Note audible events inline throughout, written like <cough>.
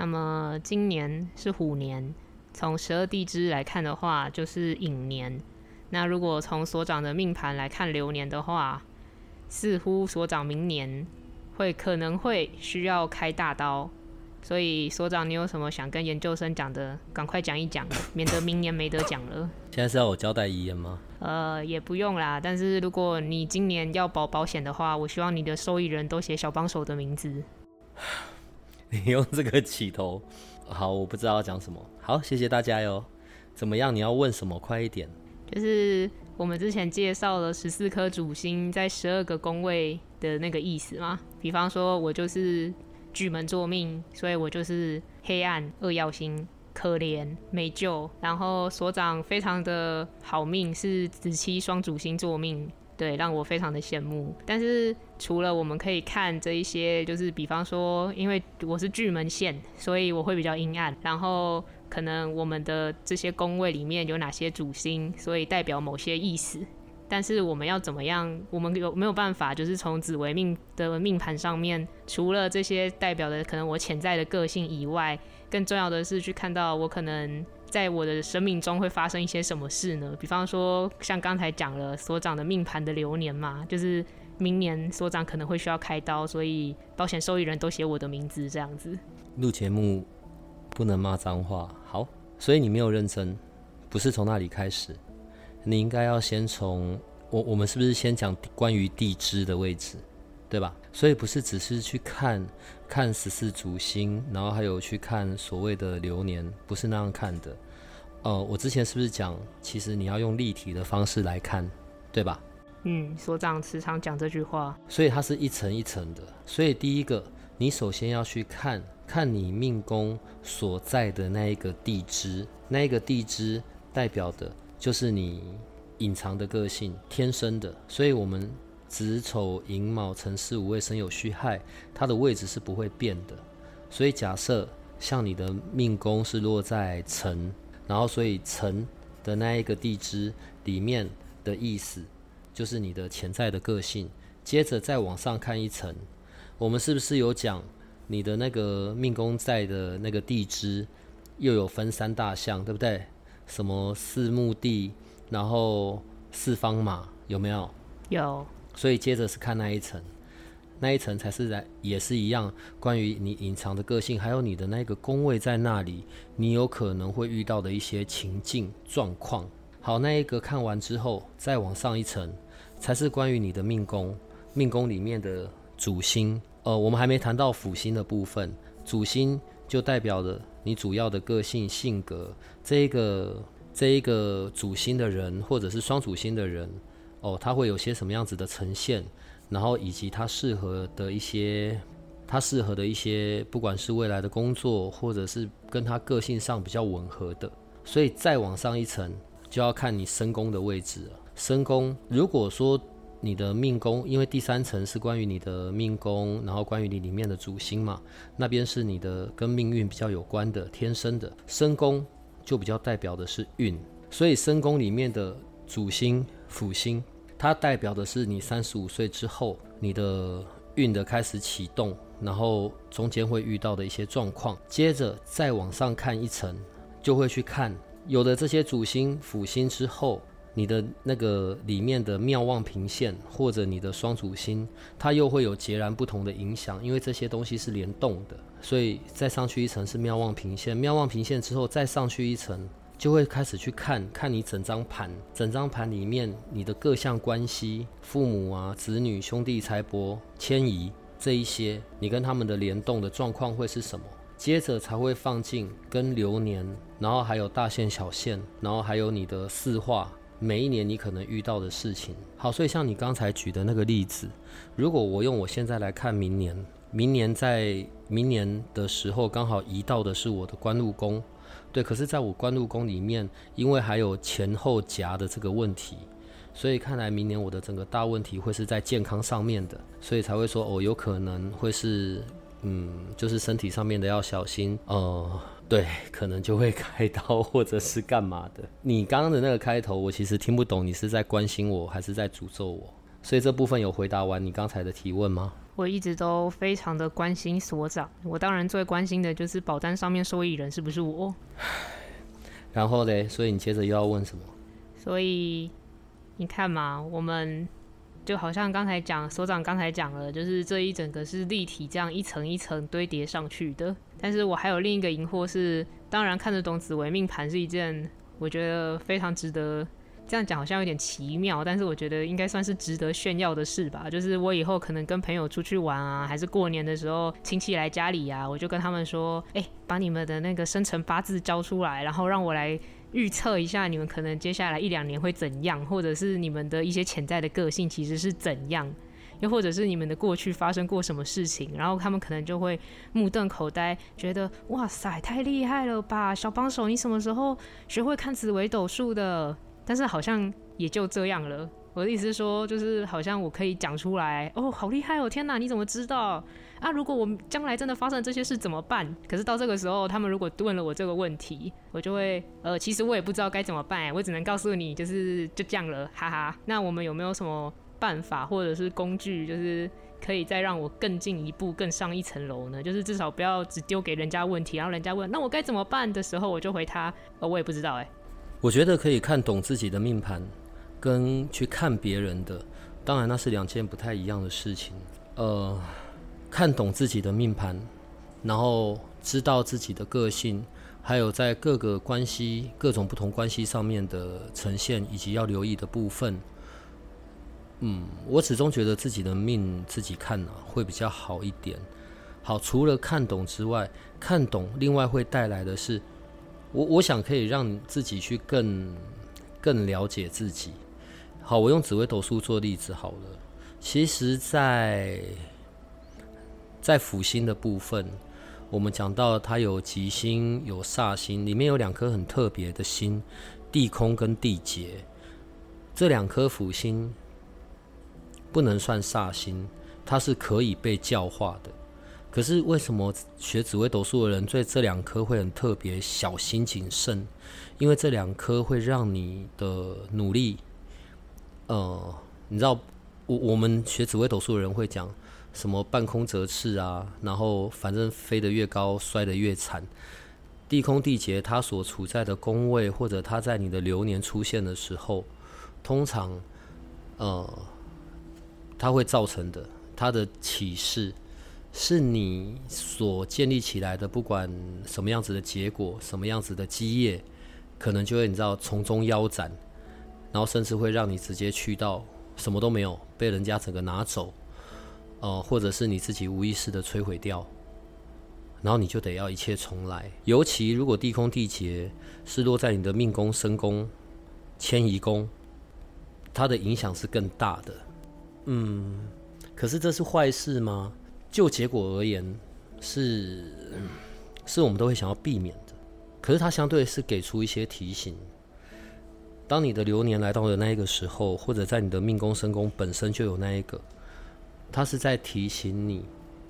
那么今年是虎年，从十二地支来看的话，就是寅年。那如果从所长的命盘来看流年的话，似乎所长明年会可能会需要开大刀。所以所长，你有什么想跟研究生讲的？赶快讲一讲，免得明年没得讲了。<laughs> 现在是要我交代遗言吗？呃，也不用啦。但是如果你今年要保保险的话，我希望你的受益人都写小帮手的名字。<sighs> <laughs> <laughs> 你用这个起头，好，我不知道要讲什么。好，谢谢大家哟。怎么样？你要问什么？快一点。就是我们之前介绍了十四颗主星在十二个宫位的那个意思嘛。比方说，我就是巨门座命，所以我就是黑暗、恶曜星、可怜、没救。然后所长非常的好命，是子期双主星座命。对，让我非常的羡慕。但是除了我们可以看这一些，就是比方说，因为我是巨门线，所以我会比较阴暗。然后可能我们的这些宫位里面有哪些主星，所以代表某些意思。但是我们要怎么样？我们有没有办法？就是从紫微命的命盘上面，除了这些代表的可能我潜在的个性以外，更重要的是去看到我可能。在我的生命中会发生一些什么事呢？比方说，像刚才讲了所长的命盘的流年嘛，就是明年所长可能会需要开刀，所以保险受益人都写我的名字这样子。录节目不能骂脏话，好，所以你没有认真，不是从那里开始，你应该要先从我我们是不是先讲关于地支的位置，对吧？所以不是只是去看看十四主星，然后还有去看所谓的流年，不是那样看的。呃，我之前是不是讲，其实你要用立体的方式来看，对吧？嗯，所长时常讲这句话。所以它是一层一层的。所以第一个，你首先要去看看你命宫所在的那一个地支，那一个地支代表的就是你隐藏的个性，天生的。所以我们。子丑寅卯辰巳午未申酉戌亥，它的位置是不会变的。所以假设像你的命宫是落在辰，然后所以辰的那一个地支里面的意思，就是你的潜在的个性。接着再往上看一层，我们是不是有讲你的那个命宫在的那个地支又有分三大项，对不对？什么四墓地，然后四方马，有没有？有。所以接着是看那一层，那一层才是来也是一样，关于你隐藏的个性，还有你的那个宫位在那里，你有可能会遇到的一些情境状况。好，那一个看完之后，再往上一层，才是关于你的命宫，命宫里面的主星。呃，我们还没谈到辅星的部分，主星就代表了你主要的个性性格。这一个这一个主星的人，或者是双主星的人。哦，他会有些什么样子的呈现，然后以及他适合的一些，他适合的一些，不管是未来的工作，或者是跟他个性上比较吻合的，所以再往上一层，就要看你身宫的位置了。身宫，如果说你的命宫，因为第三层是关于你的命宫，然后关于你里面的主星嘛，那边是你的跟命运比较有关的，天生的。身宫就比较代表的是运，所以身宫里面的主星。辅星，它代表的是你三十五岁之后，你的运的开始启动，然后中间会遇到的一些状况。接着再往上看一层，就会去看有的这些主星、辅星之后，你的那个里面的妙望平线或者你的双主星，它又会有截然不同的影响，因为这些东西是联动的。所以再上去一层是妙望平线，妙望平线之后再上去一层。就会开始去看看你整张盘，整张盘里面你的各项关系，父母啊、子女、兄弟、财帛、迁移这一些，你跟他们的联动的状况会是什么？接着才会放进跟流年，然后还有大线、小线，然后还有你的四化，每一年你可能遇到的事情。好，所以像你刚才举的那个例子，如果我用我现在来看明年，明年在明年的时候刚好移到的是我的官禄宫，对，可是在我官禄宫里面，因为还有前后夹的这个问题，所以看来明年我的整个大问题会是在健康上面的，所以才会说哦，有可能会是嗯，就是身体上面的要小心，呃，对，可能就会 <laughs> 开刀或者是干嘛的。你刚刚的那个开头，我其实听不懂，你是在关心我还是在诅咒我？所以这部分有回答完你刚才的提问吗？我一直都非常的关心所长，我当然最关心的就是保单上面受益人是不是我。<sighs> 然后嘞，所以你接着又要问什么？所以你看嘛，我们就好像刚才讲，所长刚才讲了，就是这一整个是立体这样一层一层堆叠上去的。但是我还有另一个疑惑是，当然看得懂紫薇命盘是一件我觉得非常值得。这样讲好像有点奇妙，但是我觉得应该算是值得炫耀的事吧。就是我以后可能跟朋友出去玩啊，还是过年的时候亲戚来家里啊，我就跟他们说：“哎，把你们的那个生辰八字交出来，然后让我来预测一下你们可能接下来一两年会怎样，或者是你们的一些潜在的个性其实是怎样，又或者是你们的过去发生过什么事情。”然后他们可能就会目瞪口呆，觉得：“哇塞，太厉害了吧，小帮手，你什么时候学会看紫微斗数的？”但是好像也就这样了。我的意思是说，就是好像我可以讲出来，哦，好厉害哦！天哪，你怎么知道啊？如果我们将来真的发生这些事怎么办？可是到这个时候，他们如果问了我这个问题，我就会，呃，其实我也不知道该怎么办，我只能告诉你，就是就这样了，哈哈。那我们有没有什么办法或者是工具，就是可以再让我更进一步、更上一层楼呢？就是至少不要只丢给人家问题，然后人家问那我该怎么办的时候，我就回他，呃，我也不知道，哎。我觉得可以看懂自己的命盘，跟去看别人的，当然那是两件不太一样的事情。呃，看懂自己的命盘，然后知道自己的个性，还有在各个关系、各种不同关系上面的呈现，以及要留意的部分。嗯，我始终觉得自己的命自己看啊，会比较好一点。好，除了看懂之外，看懂另外会带来的是。我我想可以让自己去更更了解自己。好，我用紫微斗数做例子好了。其实，在在辅星的部分，我们讲到它有吉星有煞星，里面有两颗很特别的星，地空跟地劫。这两颗辅星不能算煞星，它是可以被教化的。可是为什么学紫微斗数的人对这两颗会很特别小心谨慎？因为这两颗会让你的努力，呃，你知道，我我们学紫微斗数的人会讲什么半空折翅啊，然后反正飞得越高摔得越惨。地空地劫它所处在的宫位，或者它在你的流年出现的时候，通常，呃，它会造成的它的启示。是你所建立起来的，不管什么样子的结果，什么样子的基业，可能就会你知道从中腰斩，然后甚至会让你直接去到什么都没有，被人家整个拿走，呃，或者是你自己无意识的摧毁掉，然后你就得要一切重来。尤其如果地空地劫是落在你的命宫、身宫、迁移宫，它的影响是更大的。嗯，可是这是坏事吗？就结果而言，是是我们都会想要避免的。可是它相对是给出一些提醒。当你的流年来到的那一个时候，或者在你的命宫、身宫本身就有那一个，它是在提醒你，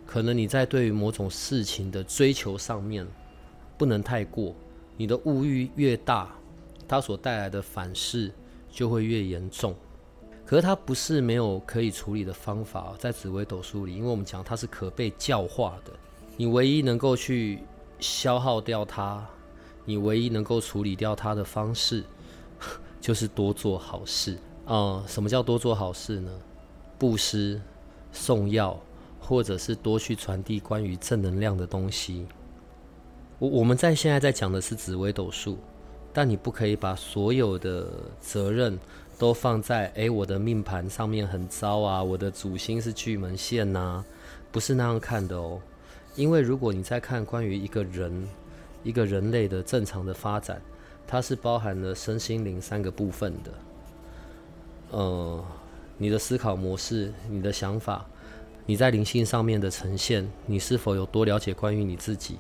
可能你在对于某种事情的追求上面不能太过。你的物欲越大，它所带来的反噬就会越严重。可是它不是没有可以处理的方法，在紫微斗数里，因为我们讲它是可被教化的，你唯一能够去消耗掉它，你唯一能够处理掉它的方式，<laughs> 就是多做好事啊。什么叫多做好事呢？布施、送药，或者是多去传递关于正能量的东西。我我们在现在在讲的是紫微斗数，但你不可以把所有的责任。都放在诶，我的命盘上面很糟啊，我的主星是巨门线呐，不是那样看的哦。因为如果你在看关于一个人、一个人类的正常的发展，它是包含了身心灵三个部分的。呃，你的思考模式、你的想法，你在灵性上面的呈现，你是否有多了解关于你自己？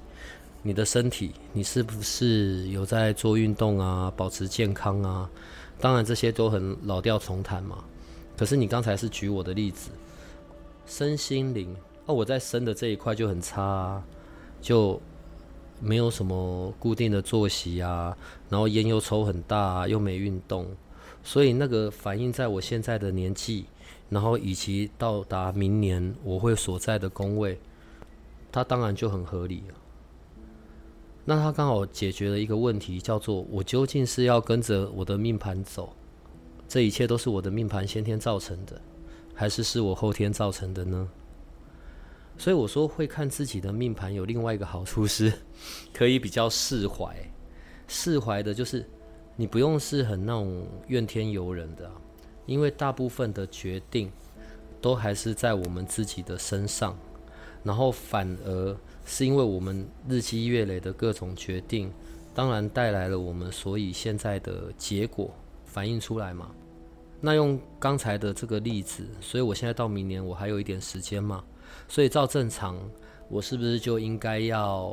你的身体，你是不是有在做运动啊，保持健康啊？当然这些都很老调重弹嘛。可是你刚才是举我的例子，身心灵哦，我在生的这一块就很差，啊，就没有什么固定的作息啊，然后烟又抽很大，又没运动，所以那个反映在我现在的年纪，然后以及到达明年我会所在的宫位，它当然就很合理。那他刚好解决了一个问题，叫做我究竟是要跟着我的命盘走，这一切都是我的命盘先天造成的，还是是我后天造成的呢？所以我说会看自己的命盘有另外一个好处是，<laughs> 可以比较释怀，释怀的就是你不用是很那种怨天尤人的，因为大部分的决定都还是在我们自己的身上，然后反而。是因为我们日积月累的各种决定，当然带来了我们所以现在的结果反映出来嘛。那用刚才的这个例子，所以我现在到明年我还有一点时间嘛，所以照正常，我是不是就应该要，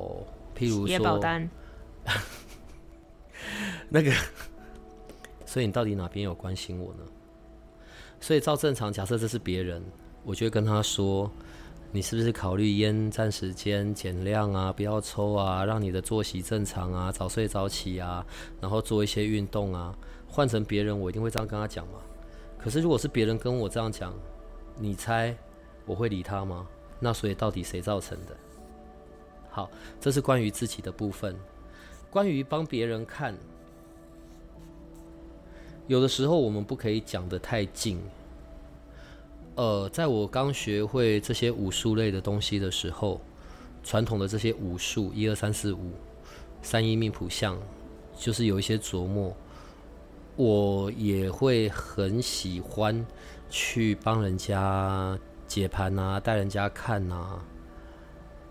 譬如说，保单，<laughs> 那个，所以你到底哪边有关心我呢？所以照正常，假设这是别人，我就会跟他说。你是不是考虑烟占时间减量啊？不要抽啊，让你的作息正常啊，早睡早起啊，然后做一些运动啊。换成别人，我一定会这样跟他讲嘛。可是如果是别人跟我这样讲，你猜我会理他吗？那所以到底谁造成的？好，这是关于自己的部分。关于帮别人看，有的时候我们不可以讲得太近。呃，在我刚学会这些武术类的东西的时候，传统的这些武术，一二三四五，三一命谱相，就是有一些琢磨。我也会很喜欢去帮人家解盘啊，带人家看啊。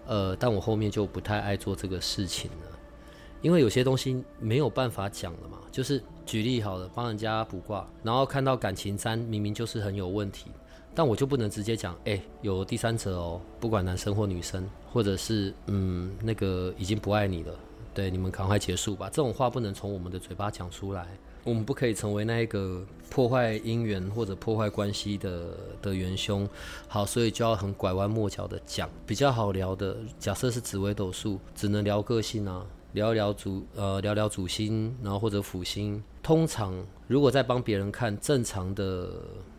呃，但我后面就不太爱做这个事情了，因为有些东西没有办法讲了嘛。就是举例好了，帮人家卜卦，然后看到感情占，明明就是很有问题。但我就不能直接讲，哎，有第三者哦，不管男生或女生，或者是嗯，那个已经不爱你了，对，你们赶快结束吧。这种话不能从我们的嘴巴讲出来，我们不可以成为那一个破坏姻缘或者破坏关系的的元凶。好，所以就要很拐弯抹角的讲，比较好聊的。假设是紫微斗数，只能聊个性啊。聊一聊主呃聊聊主星，然后或者辅星。通常如果在帮别人看正常的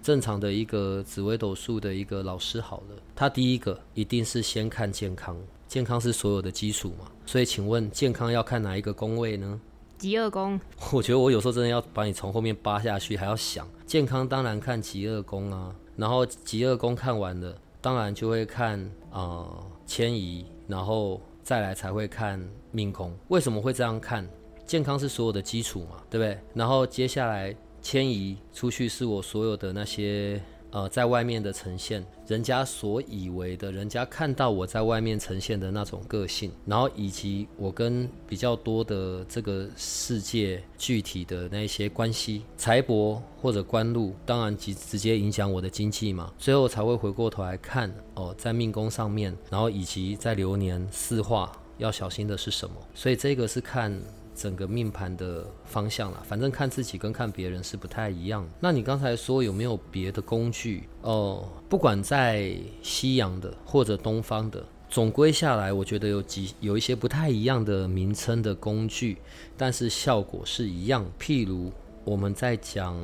正常的一个紫微斗数的一个老师好了，他第一个一定是先看健康，健康是所有的基础嘛。所以请问健康要看哪一个宫位呢？极恶宫。我觉得我有时候真的要把你从后面扒下去，还要想健康当然看极恶宫啊。然后极恶宫看完了，当然就会看啊迁移，然后。再来才会看命宫，为什么会这样看？健康是所有的基础嘛，对不对？然后接下来迁移出去是我所有的那些。呃，在外面的呈现，人家所以为的，人家看到我在外面呈现的那种个性，然后以及我跟比较多的这个世界具体的那些关系，财帛或者官禄，当然直直接影响我的经济嘛，最后才会回过头来看哦，在命宫上面，然后以及在流年四化要小心的是什么，所以这个是看。整个命盘的方向啦，反正看自己跟看别人是不太一样。那你刚才说有没有别的工具？哦，不管在西洋的或者东方的，总归下来，我觉得有几有一些不太一样的名称的工具，但是效果是一样。譬如我们在讲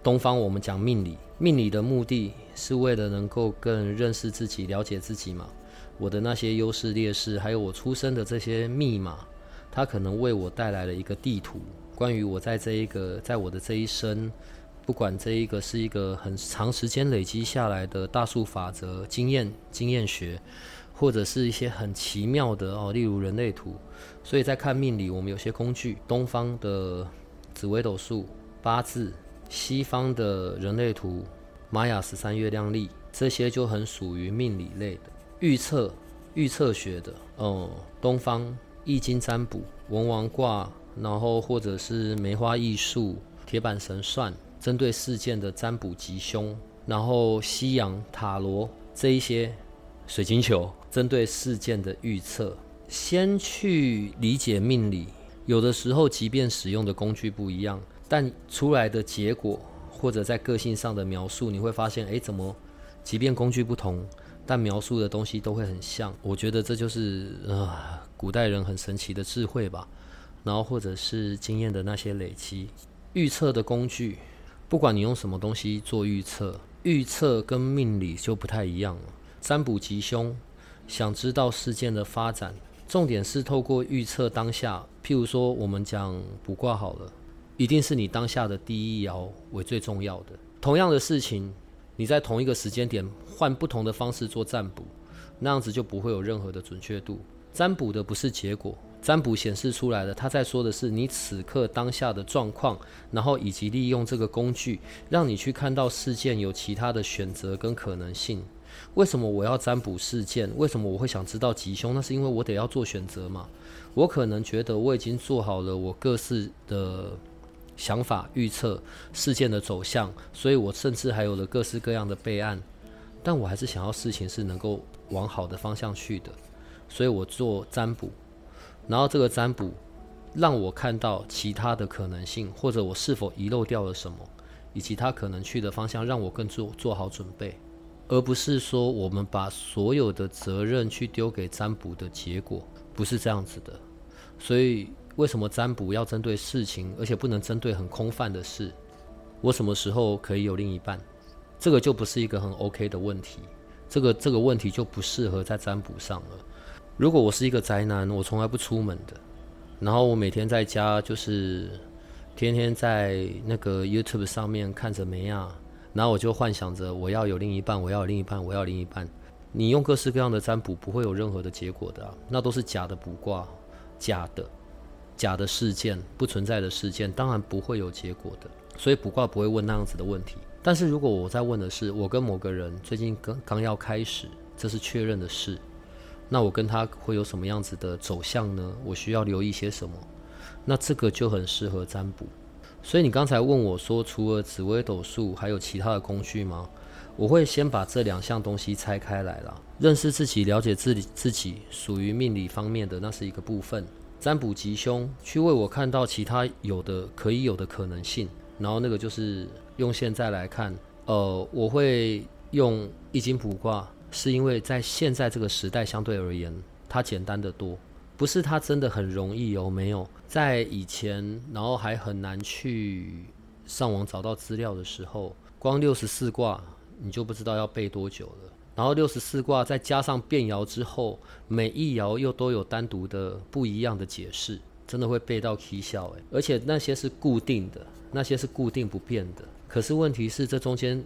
东方，我们讲命理，命理的目的是为了能够更认识自己、了解自己嘛。我的那些优势劣势，还有我出生的这些密码。它可能为我带来了一个地图，关于我在这一个，在我的这一生，不管这一个是一个很长时间累积下来的大数法则经验经验学，或者是一些很奇妙的哦，例如人类图。所以在看命理，我们有些工具，东方的紫微斗数、八字，西方的人类图、玛雅十三月亮历，这些就很属于命理类的预测、预测学的哦，东方。易经占卜、文王卦，然后或者是梅花易数、铁板神算，针对事件的占卜吉凶，然后西洋塔罗这一些水晶球针对事件的预测，先去理解命理。有的时候，即便使用的工具不一样，但出来的结果或者在个性上的描述，你会发现，诶，怎么即便工具不同，但描述的东西都会很像？我觉得这就是啊，古代人很神奇的智慧吧。然后或者是经验的那些累积，预测的工具，不管你用什么东西做预测，预测跟命理就不太一样了。占卜吉凶，想知道事件的发展。重点是透过预测当下，譬如说我们讲卜卦好了，一定是你当下的第一爻为最重要的。同样的事情，你在同一个时间点换不同的方式做占卜，那样子就不会有任何的准确度。占卜的不是结果，占卜显示出来的，他在说的是你此刻当下的状况，然后以及利用这个工具，让你去看到事件有其他的选择跟可能性。为什么我要占卜事件？为什么我会想知道吉凶？那是因为我得要做选择嘛。我可能觉得我已经做好了我各式的想法预测事件的走向，所以我甚至还有了各式各样的备案。但我还是想要事情是能够往好的方向去的，所以我做占卜。然后这个占卜让我看到其他的可能性，或者我是否遗漏掉了什么，以及他可能去的方向，让我更做做好准备。而不是说我们把所有的责任去丢给占卜的结果，不是这样子的。所以为什么占卜要针对事情，而且不能针对很空泛的事？我什么时候可以有另一半？这个就不是一个很 OK 的问题。这个这个问题就不适合在占卜上了。如果我是一个宅男，我从来不出门的，然后我每天在家就是天天在那个 YouTube 上面看着梅亚。然后我就幻想着我要有另一半，我要有另一半，我要另一半。你用各式各样的占卜不会有任何的结果的，那都是假的卜卦，假的，假的事件，不存在的事件，当然不会有结果的。所以卜卦不会问那样子的问题。但是如果我在问的是我跟某个人最近刚刚要开始，这是确认的事，那我跟他会有什么样子的走向呢？我需要留意些什么？那这个就很适合占卜。所以你刚才问我说，除了紫微斗数，还有其他的工具吗？我会先把这两项东西拆开来了，认识自己，了解自己，自己属于命理方面的那是一个部分。占卜吉凶，去为我看到其他有的可以有的可能性。然后那个就是用现在来看，呃，我会用易经卜卦，是因为在现在这个时代相对而言，它简单的多。不是它真的很容易哦，没有在以前，然后还很难去上网找到资料的时候，光六十四卦你就不知道要背多久了。然后六十四卦再加上变爻之后，每一爻又都有单独的不一样的解释，真的会背到啼笑诶。而且那些是固定的，那些是固定不变的。可是问题是，这中间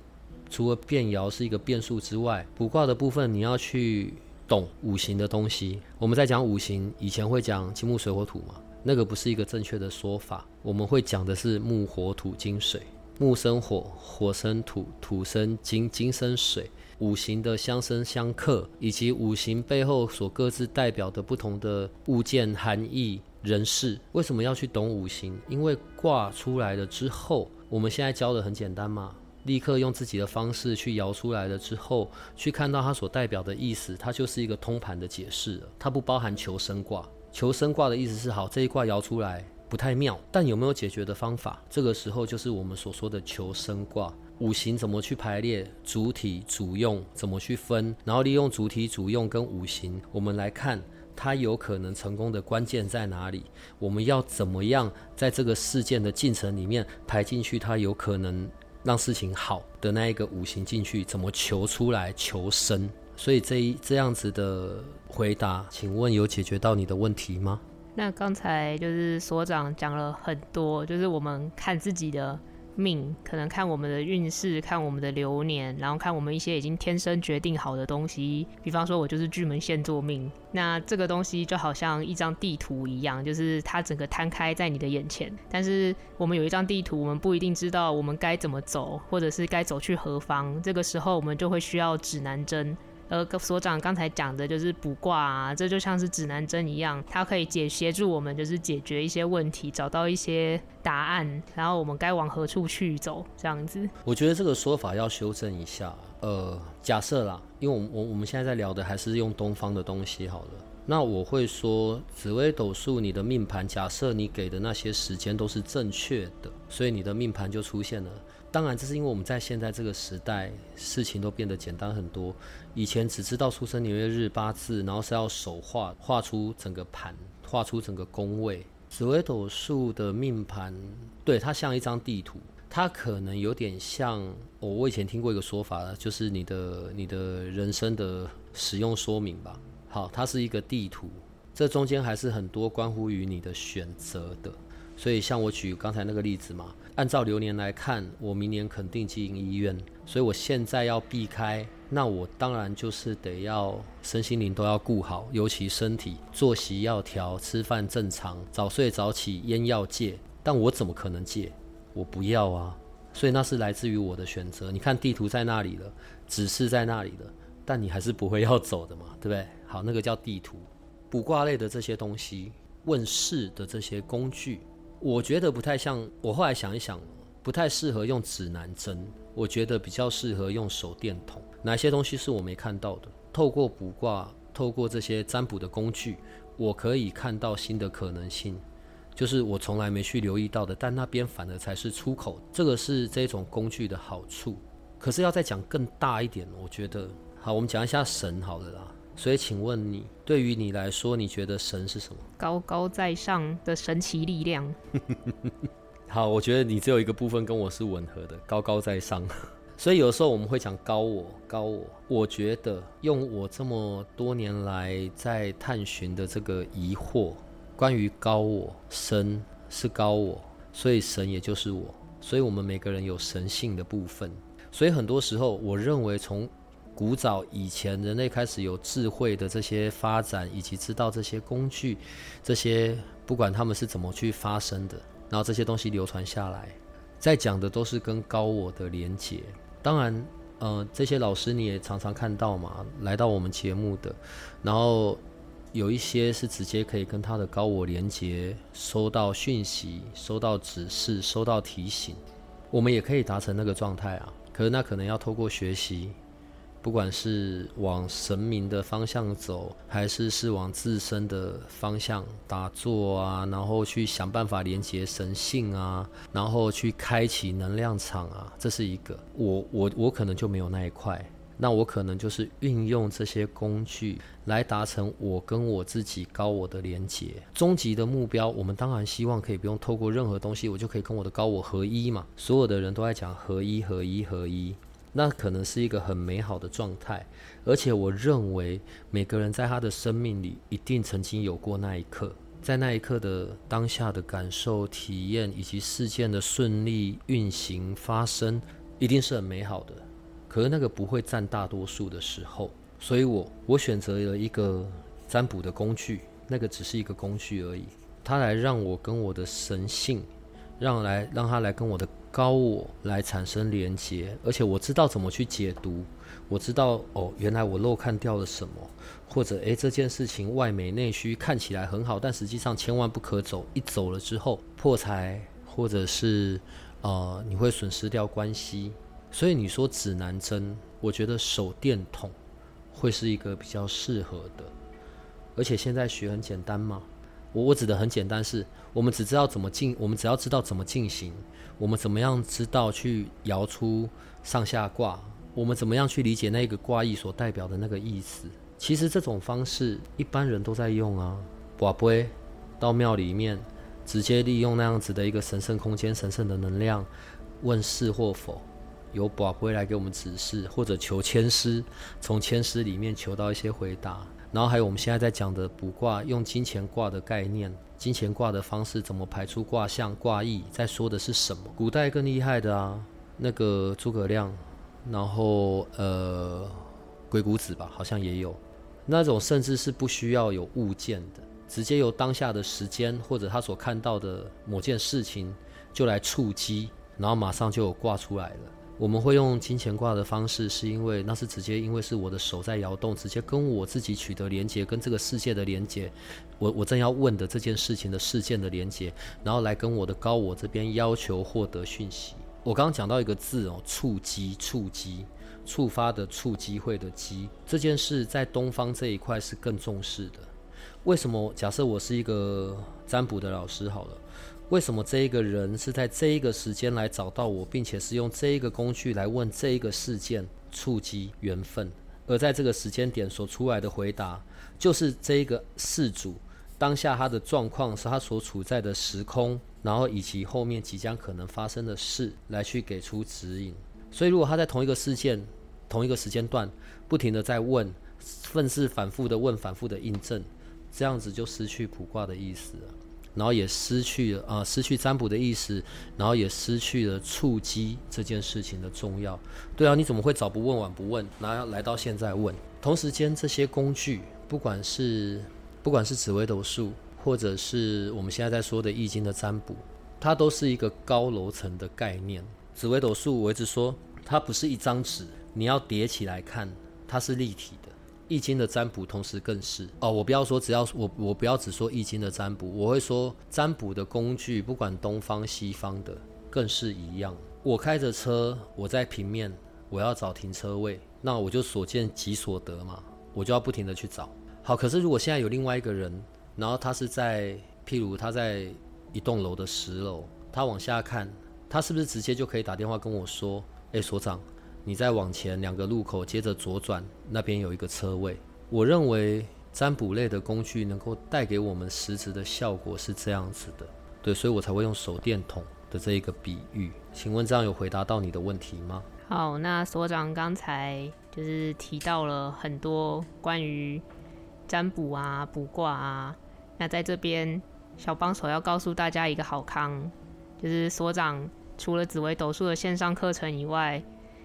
除了变爻是一个变数之外，卜卦的部分你要去。懂五行的东西，我们在讲五行以前会讲金木水火土嘛，那个不是一个正确的说法。我们会讲的是木火土金水，木生火，火生土，土生金，金生水。五行的相生相克，以及五行背后所各自代表的不同的物件含义、人事。为什么要去懂五行？因为卦出来了之后，我们现在教的很简单嘛。立刻用自己的方式去摇出来了之后，去看到它所代表的意思，它就是一个通盘的解释了。它不包含求生卦。求生卦的意思是好，这一卦摇出来不太妙，但有没有解决的方法？这个时候就是我们所说的求生卦。五行怎么去排列？主体主用怎么去分？然后利用主体主用跟五行，我们来看它有可能成功的关键在哪里？我们要怎么样在这个事件的进程里面排进去？它有可能。让事情好的那一个五行进去，怎么求出来求生？所以这一这样子的回答，请问有解决到你的问题吗？那刚才就是所长讲了很多，就是我们看自己的。命可能看我们的运势，看我们的流年，然后看我们一些已经天生决定好的东西。比方说，我就是巨门现做命，那这个东西就好像一张地图一样，就是它整个摊开在你的眼前。但是我们有一张地图，我们不一定知道我们该怎么走，或者是该走去何方。这个时候，我们就会需要指南针。呃所长刚才讲的就是卜卦啊，这就像是指南针一样，它可以解协助我们就是解决一些问题，找到一些答案，然后我们该往何处去走这样子。我觉得这个说法要修正一下。呃，假设啦，因为我我我们现在在聊的还是用东方的东西好了。那我会说，紫微斗数，你的命盘，假设你给的那些时间都是正确的，所以你的命盘就出现了。当然，这是因为我们在现在这个时代，事情都变得简单很多。以前只知道出生年月日八字，然后是要手画画出整个盘，画出整个宫位。紫微斗数的命盘，对它像一张地图，它可能有点像我我以前听过一个说法，就是你的你的人生的使用说明吧。好，它是一个地图，这中间还是很多关乎于你的选择的。所以，像我举刚才那个例子嘛，按照流年来看，我明年肯定进医院，所以我现在要避开，那我当然就是得要身心灵都要顾好，尤其身体作息要调，吃饭正常，早睡早起，烟要戒。但我怎么可能戒？我不要啊！所以那是来自于我的选择。你看地图在那里了，指示在那里了。但你还是不会要走的嘛，对不对？好，那个叫地图、卜卦类的这些东西，问世的这些工具，我觉得不太像。我后来想一想，不太适合用指南针，我觉得比较适合用手电筒。哪些东西是我没看到的？透过卜卦，透过这些占卜的工具，我可以看到新的可能性，就是我从来没去留意到的。但那边反而才是出口，这个是这种工具的好处。可是要再讲更大一点，我觉得。好，我们讲一下神好了啦。所以，请问你，对于你来说，你觉得神是什么？高高在上的神奇力量。<laughs> 好，我觉得你只有一个部分跟我是吻合的，高高在上。<laughs> 所以有时候我们会讲高我，高我。我觉得用我这么多年来在探寻的这个疑惑，关于高我，神是高我，所以神也就是我。所以我们每个人有神性的部分。所以很多时候，我认为从古早以前，人类开始有智慧的这些发展，以及知道这些工具，这些不管他们是怎么去发生的，然后这些东西流传下来，在讲的都是跟高我的连结。当然，呃，这些老师你也常常看到嘛，来到我们节目的，然后有一些是直接可以跟他的高我连结，收到讯息、收到指示、收到提醒，我们也可以达成那个状态啊。可是那可能要透过学习。不管是往神明的方向走，还是是往自身的方向打坐啊，然后去想办法连接神性啊，然后去开启能量场啊，这是一个。我我我可能就没有那一块，那我可能就是运用这些工具来达成我跟我自己高我的连接。终极的目标，我们当然希望可以不用透过任何东西，我就可以跟我的高我合一嘛。所有的人都在讲合一，合一，合一。那可能是一个很美好的状态，而且我认为每个人在他的生命里一定曾经有过那一刻，在那一刻的当下的感受、体验以及事件的顺利运行发生，一定是很美好的。可是那个不会占大多数的时候，所以我我选择了一个占卜的工具，那个只是一个工具而已，它来让我跟我的神性，让来让他来跟我的。高我来产生连接，而且我知道怎么去解读。我知道哦，原来我漏看掉了什么，或者诶，这件事情外美内虚，看起来很好，但实际上千万不可走。一走了之后破财，或者是呃你会损失掉关系。所以你说指南针，我觉得手电筒会是一个比较适合的。而且现在学很简单嘛，我我指的很简单，是我们只知道怎么进，我们只要知道怎么进行。我们怎么样知道去摇出上下卦？我们怎么样去理解那个卦意所代表的那个意思？其实这种方式一般人都在用啊。宝贝到庙里面，直接利用那样子的一个神圣空间、神圣的能量，问是或否，由宝贝来给我们指示，或者求签师，从签师里面求到一些回答。然后还有我们现在在讲的卜卦，用金钱卦的概念。金钱卦的方式怎么排出卦象卦意？在说的是什么？古代更厉害的啊，那个诸葛亮，然后呃，鬼谷子吧，好像也有那种，甚至是不需要有物件的，直接由当下的时间或者他所看到的某件事情就来触击，然后马上就有卦出来了。我们会用金钱卦的方式，是因为那是直接因为是我的手在摇动，直接跟我自己取得连接，跟这个世界的连接。我我正要问的这件事情的事件的连接，然后来跟我的高我这边要求获得讯息。我刚刚讲到一个字哦，触机，触机，触发的触机会的机，这件事在东方这一块是更重视的。为什么？假设我是一个占卜的老师好了，为什么这一个人是在这一个时间来找到我，并且是用这一个工具来问这一个事件触及缘分，而在这个时间点所出来的回答，就是这一个事主当下他的状况是他所处在的时空，然后以及后面即将可能发生的事来去给出指引。所以，如果他在同一个事件、同一个时间段不停的在问，愤世反复的问、反复的印证。这样子就失去卜卦的意思了，然后也失去了啊，失去占卜的意思，然后也失去了触机这件事情的重要。对啊，你怎么会早不问晚不问，然后来到现在问？同时间这些工具，不管是不管是紫微斗数，或者是我们现在在说的易经的占卜，它都是一个高楼层的概念。紫微斗数我一直说，它不是一张纸，你要叠起来看，它是立体的。易经的占卜，同时更是哦。我不要说，只要我我不要只说易经的占卜，我会说占卜的工具，不管东方西方的，更是一样。我开着车，我在平面，我要找停车位，那我就所见即所得嘛，我就要不停的去找。好，可是如果现在有另外一个人，然后他是在譬如他在一栋楼的十楼，他往下看，他是不是直接就可以打电话跟我说，哎，所长？你再往前两个路口，接着左转，那边有一个车位。我认为占卜类的工具能够带给我们实质的效果是这样子的，对，所以我才会用手电筒的这一个比喻。请问这样有回答到你的问题吗？好，那所长刚才就是提到了很多关于占卜啊、卜卦啊。那在这边，小帮手要告诉大家一个好康，就是所长除了紫微斗数的线上课程以外。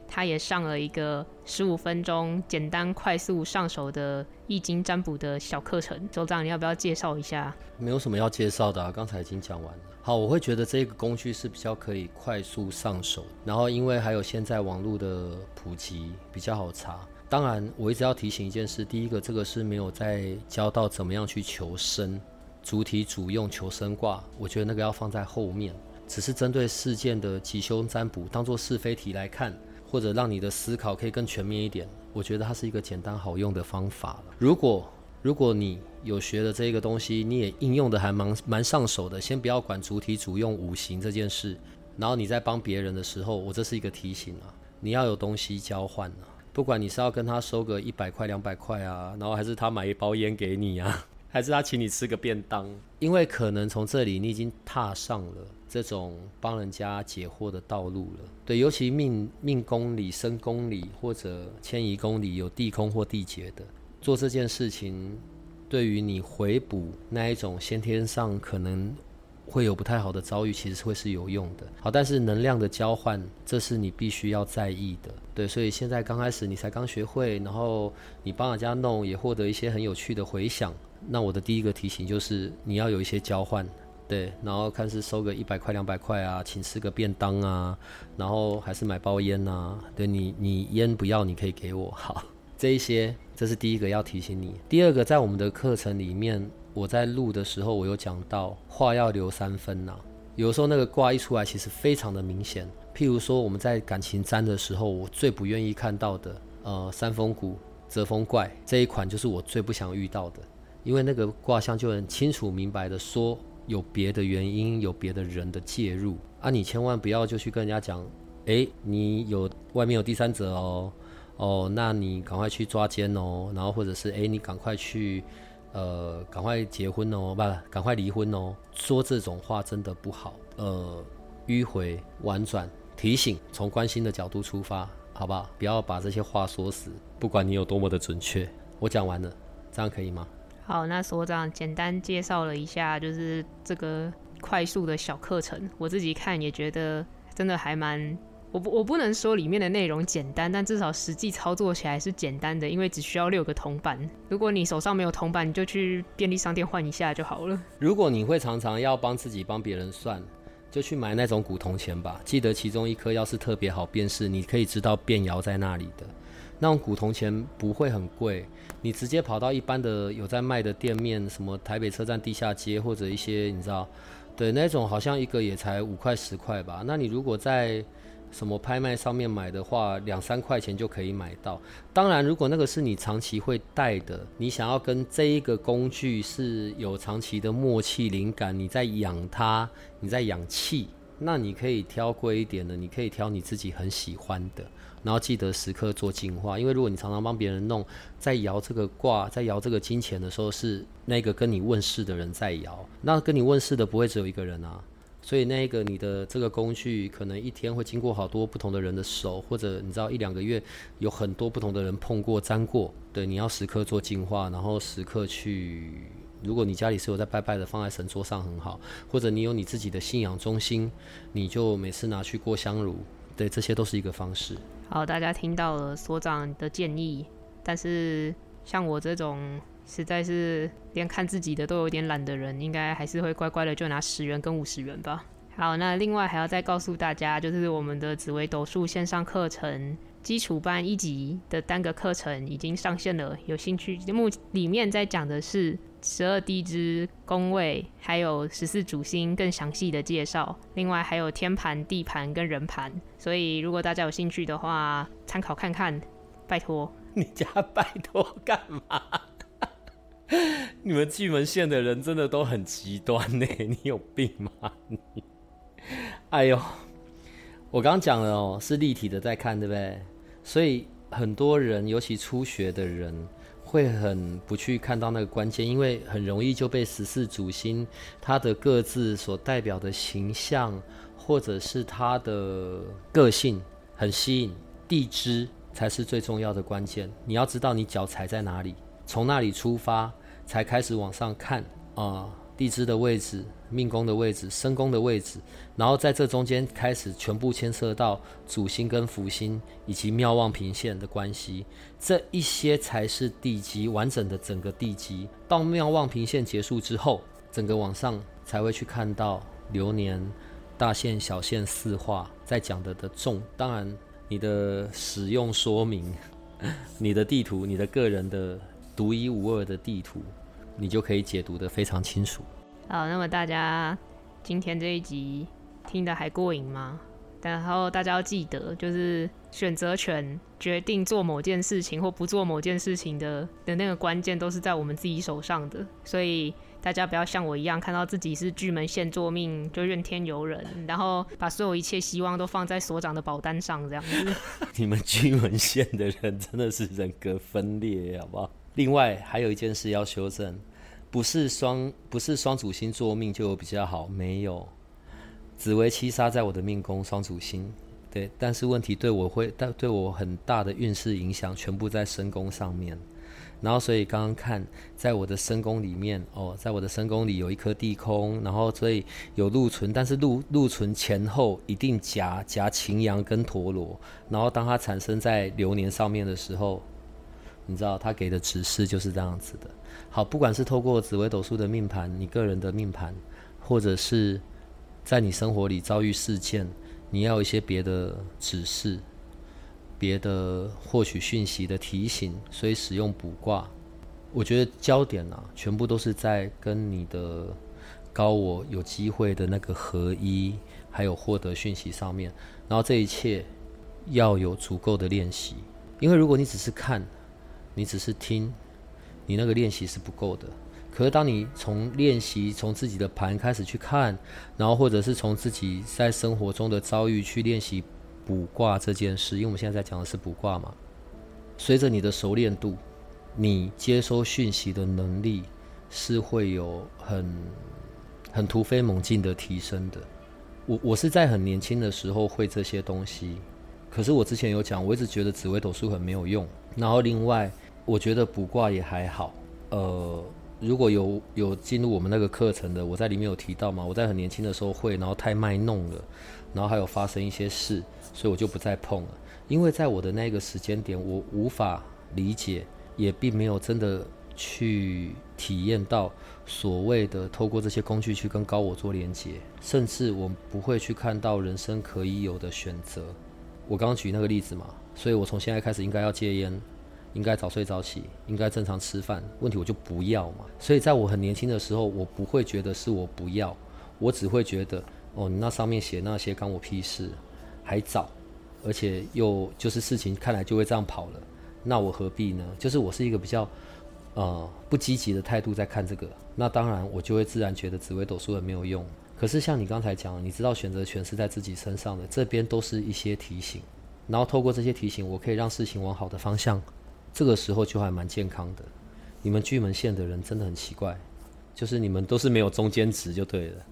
他也上了一个十五分钟简单快速上手的易经占卜的小课程，周长你要不要介绍一下？没有什么要介绍的，啊刚才已经讲完了。好，我会觉得这个工具是比较可以快速上手，然后因为还有现在网络的普及比较好查。当然，我一直要提醒一件事，第一个，这个是没有在教到怎么样去求生，主体主用求生卦，我觉得那个要放在后面，只是针对事件的吉凶占卜当做是非题来看。或者让你的思考可以更全面一点，我觉得它是一个简单好用的方法了。如果如果你有学的这个东西，你也应用的还蛮蛮上手的，先不要管主体主用五行这件事，然后你在帮别人的时候，我这是一个提醒啊，你要有东西交换啊，不管你是要跟他收个一百块两百块啊，然后还是他买一包烟给你啊，还是他请你吃个便当，因为可能从这里你已经踏上了。这种帮人家解惑的道路了，对，尤其命命宫里、身宫里或者迁移宫里有地空或地劫的，做这件事情，对于你回补那一种先天上可能会有不太好的遭遇，其实会是有用的。好，但是能量的交换，这是你必须要在意的。对，所以现在刚开始你才刚学会，然后你帮人家弄，也获得一些很有趣的回响。那我的第一个提醒就是，你要有一些交换。对，然后看是收个一百块、两百块啊，请吃个便当啊，然后还是买包烟呐。对你，你烟不要，你可以给我。好，<laughs> 这一些，这是第一个要提醒你。第二个，在我们的课程里面，我在录的时候，我有讲到话要留三分呐。有时候那个卦一出来，其实非常的明显。譬如说我们在感情占的时候，我最不愿意看到的，呃，三峰谷、泽风怪这一款，就是我最不想遇到的，因为那个卦象就很清楚明白的说。有别的原因，有别的人的介入啊！你千万不要就去跟人家讲，哎，你有外面有第三者哦，哦，那你赶快去抓奸哦，然后或者是哎，你赶快去，呃，赶快结婚哦，不，赶快离婚哦。说这种话真的不好，呃，迂回婉转，提醒，从关心的角度出发，好不好？不要把这些话说死，不管你有多么的准确。我讲完了，这样可以吗？好，那所长简单介绍了一下，就是这个快速的小课程。我自己看也觉得真的还蛮……我不我不能说里面的内容简单，但至少实际操作起来是简单的，因为只需要六个铜板。如果你手上没有铜板，你就去便利商店换一下就好了。如果你会常常要帮自己帮别人算，就去买那种古铜钱吧。记得其中一颗要是特别好辨识，你可以知道变窑在那里的。那种古铜钱不会很贵，你直接跑到一般的有在卖的店面，什么台北车站地下街或者一些你知道，对那种好像一个也才五块十块吧。那你如果在什么拍卖上面买的话，两三块钱就可以买到。当然，如果那个是你长期会带的，你想要跟这一个工具是有长期的默契、灵感，你在养它，你在养气，那你可以挑贵一点的，你可以挑你自己很喜欢的。然后记得时刻做净化，因为如果你常常帮别人弄，在摇这个卦，在摇这个金钱的时候，是那个跟你问世的人在摇，那跟你问世的不会只有一个人啊，所以那个你的这个工具可能一天会经过好多不同的人的手，或者你知道一两个月有很多不同的人碰过沾过，对，你要时刻做净化，然后时刻去，如果你家里是有在拜拜的，放在神桌上很好，或者你有你自己的信仰中心，你就每次拿去过香炉，对，这些都是一个方式。好，大家听到了所长的建议，但是像我这种实在是连看自己的都有点懒的人，应该还是会乖乖的就拿十元跟五十元吧。好，那另外还要再告诉大家，就是我们的紫薇斗数线上课程基础班一级的单个课程已经上线了，有兴趣目里面在讲的是。十二地支宫位，还有十四主星更详细的介绍。另外还有天盘、地盘跟人盘，所以如果大家有兴趣的话，参考看看，拜托。你家拜托干嘛？你们巨门县的人真的都很极端呢，你有病吗？哎呦，我刚刚讲了哦，是立体的在看，对不对？所以很多人，尤其初学的人。会很不去看到那个关键，因为很容易就被十四主星它的各自所代表的形象，或者是它的个性很吸引。地支才是最重要的关键，你要知道你脚踩在哪里，从那里出发，才开始往上看啊。地支的位置、命宫的位置、身宫的位置，然后在这中间开始全部牵涉到主星跟福星以及妙望平线的关系，这一些才是地基完整的整个地基。到妙望平线结束之后，整个往上才会去看到流年、大线、小线四化在讲的的重。当然，你的使用说明、<laughs> 你的地图、你的个人的独一无二的地图。你就可以解读的非常清楚。好，那么大家今天这一集听的还过瘾吗？然后大家要记得，就是选择权决定做某件事情或不做某件事情的的那个关键，都是在我们自己手上的。所以大家不要像我一样，看到自己是巨门线做命就怨天尤人，然后把所有一切希望都放在所长的保单上，这样子。<laughs> <laughs> 你们巨门线的人真的是人格分裂，好不好？另外还有一件事要修正，不是双不是双主星做命就比较好，没有。紫薇七杀在我的命宫双主星，对，但是问题对我会但对我很大的运势影响，全部在身宫上面。然后所以刚刚看在我的身宫里面，哦，在我的身宫里有一颗地空，然后所以有禄存，但是禄禄存前后一定夹夹擎羊跟陀螺，然后当它产生在流年上面的时候。你知道他给的指示就是这样子的。好，不管是透过紫微斗数的命盘，你个人的命盘，或者是在你生活里遭遇事件，你要有一些别的指示、别的获取讯息的提醒，所以使用卜卦。我觉得焦点啊，全部都是在跟你的高我有机会的那个合一，还有获得讯息上面。然后这一切要有足够的练习，因为如果你只是看。你只是听，你那个练习是不够的。可是当你从练习，从自己的盘开始去看，然后或者是从自己在生活中的遭遇去练习卜卦这件事，因为我们现在在讲的是卜卦嘛。随着你的熟练度，你接收讯息的能力是会有很很突飞猛进的提升的。我我是在很年轻的时候会这些东西，可是我之前有讲，我一直觉得紫微斗数很没有用。然后另外。我觉得卜卦也还好，呃，如果有有进入我们那个课程的，我在里面有提到嘛，我在很年轻的时候会，然后太卖弄了，然后还有发生一些事，所以我就不再碰了。因为在我的那个时间点，我无法理解，也并没有真的去体验到所谓的透过这些工具去跟高我做连接，甚至我不会去看到人生可以有的选择。我刚刚举那个例子嘛，所以我从现在开始应该要戒烟，应该早睡早起，应该正常吃饭。问题我就不要嘛。所以在我很年轻的时候，我不会觉得是我不要，我只会觉得哦，你那上面写那些关我屁事，还早，而且又就是事情看来就会这样跑了，那我何必呢？就是我是一个比较呃不积极的态度在看这个，那当然我就会自然觉得紫微斗数很没有用。可是像你刚才讲，你知道选择权是在自己身上的，这边都是一些提醒，然后透过这些提醒，我可以让事情往好的方向，这个时候就还蛮健康的。你们巨门县的人真的很奇怪，就是你们都是没有中间值就对了。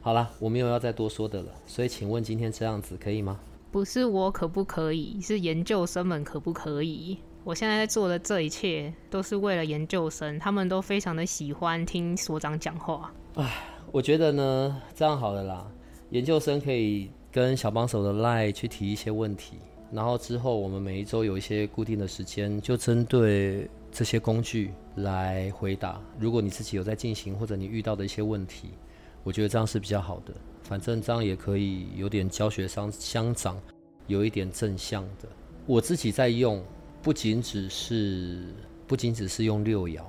好了，我没有要再多说的了，所以请问今天这样子可以吗？不是我可不可以，是研究生们可不可以？我现在在做的这一切都是为了研究生，他们都非常的喜欢听所长讲话。唉。我觉得呢，这样好了啦。研究生可以跟小帮手的 lie 去提一些问题，然后之后我们每一周有一些固定的时间，就针对这些工具来回答。如果你自己有在进行，或者你遇到的一些问题，我觉得这样是比较好的。反正这样也可以有点教学相相长，有一点正向的。我自己在用，不仅只是不仅只是用六爻。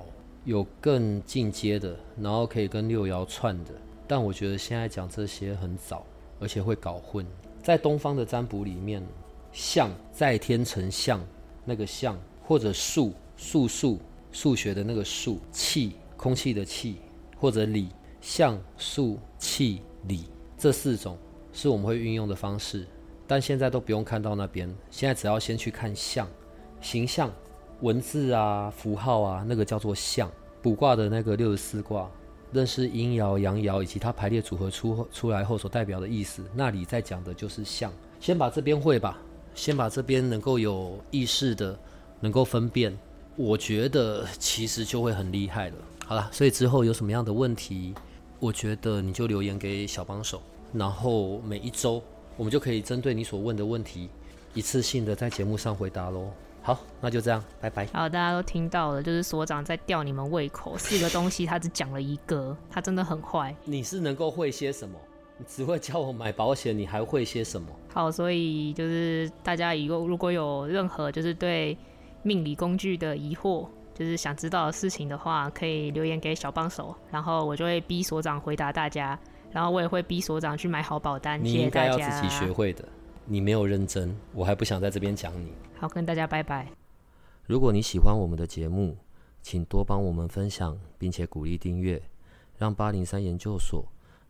有更进阶的，然后可以跟六爻串的，但我觉得现在讲这些很早，而且会搞混。在东方的占卜里面，象在天成象，那个象或者数数数数学的那个数，气空气的气，或者理象数气理这四种是我们会运用的方式，但现在都不用看到那边，现在只要先去看象形象。文字啊，符号啊，那个叫做象。卜卦的那个六十四卦，认识阴爻、阳爻以及它排列组合出出来后所代表的意思，那里在讲的就是象。先把这边会吧，先把这边能够有意识的，能够分辨，我觉得其实就会很厉害了。好了，所以之后有什么样的问题，我觉得你就留言给小帮手，然后每一周我们就可以针对你所问的问题，一次性的在节目上回答喽。好，那就这样，拜拜。好，大家都听到了，就是所长在吊你们胃口，四个东西他只讲了一个，他真的很坏。你是能够会些什么？你只会教我买保险，你还会些什么？好，所以就是大家以后如果有任何就是对命理工具的疑惑，就是想知道的事情的话，可以留言给小帮手，然后我就会逼所长回答大家，然后我也会逼所长去买好保单。你应该要自己学会的。你没有认真，我还不想在这边讲你。好，跟大家拜拜。如果你喜欢我们的节目，请多帮我们分享，并且鼓励订阅，让八零三研究所